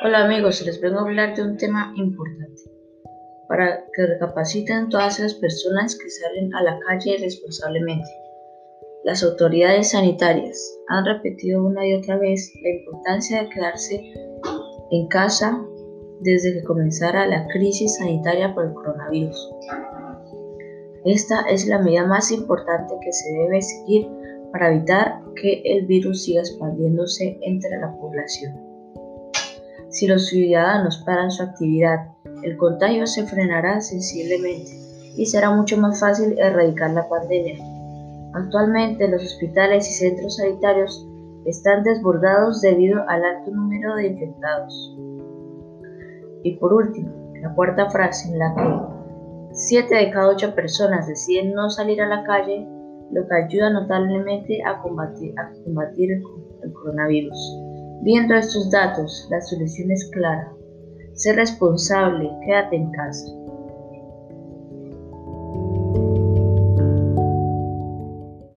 Hola amigos, les vengo a hablar de un tema importante para que recapaciten todas esas personas que salen a la calle irresponsablemente. Las autoridades sanitarias han repetido una y otra vez la importancia de quedarse en casa desde que comenzara la crisis sanitaria por el coronavirus. Esta es la medida más importante que se debe seguir para evitar que el virus siga expandiéndose entre la población. Si los ciudadanos paran su actividad, el contagio se frenará sensiblemente y será mucho más fácil erradicar la pandemia. Actualmente los hospitales y centros sanitarios están desbordados debido al alto número de infectados. Y por último, la cuarta frase en la que 7 de cada 8 personas deciden no salir a la calle, lo que ayuda notablemente a combatir, el coronavirus. Viendo estos datos, la solución es clara. Sé responsable, quédate en casa.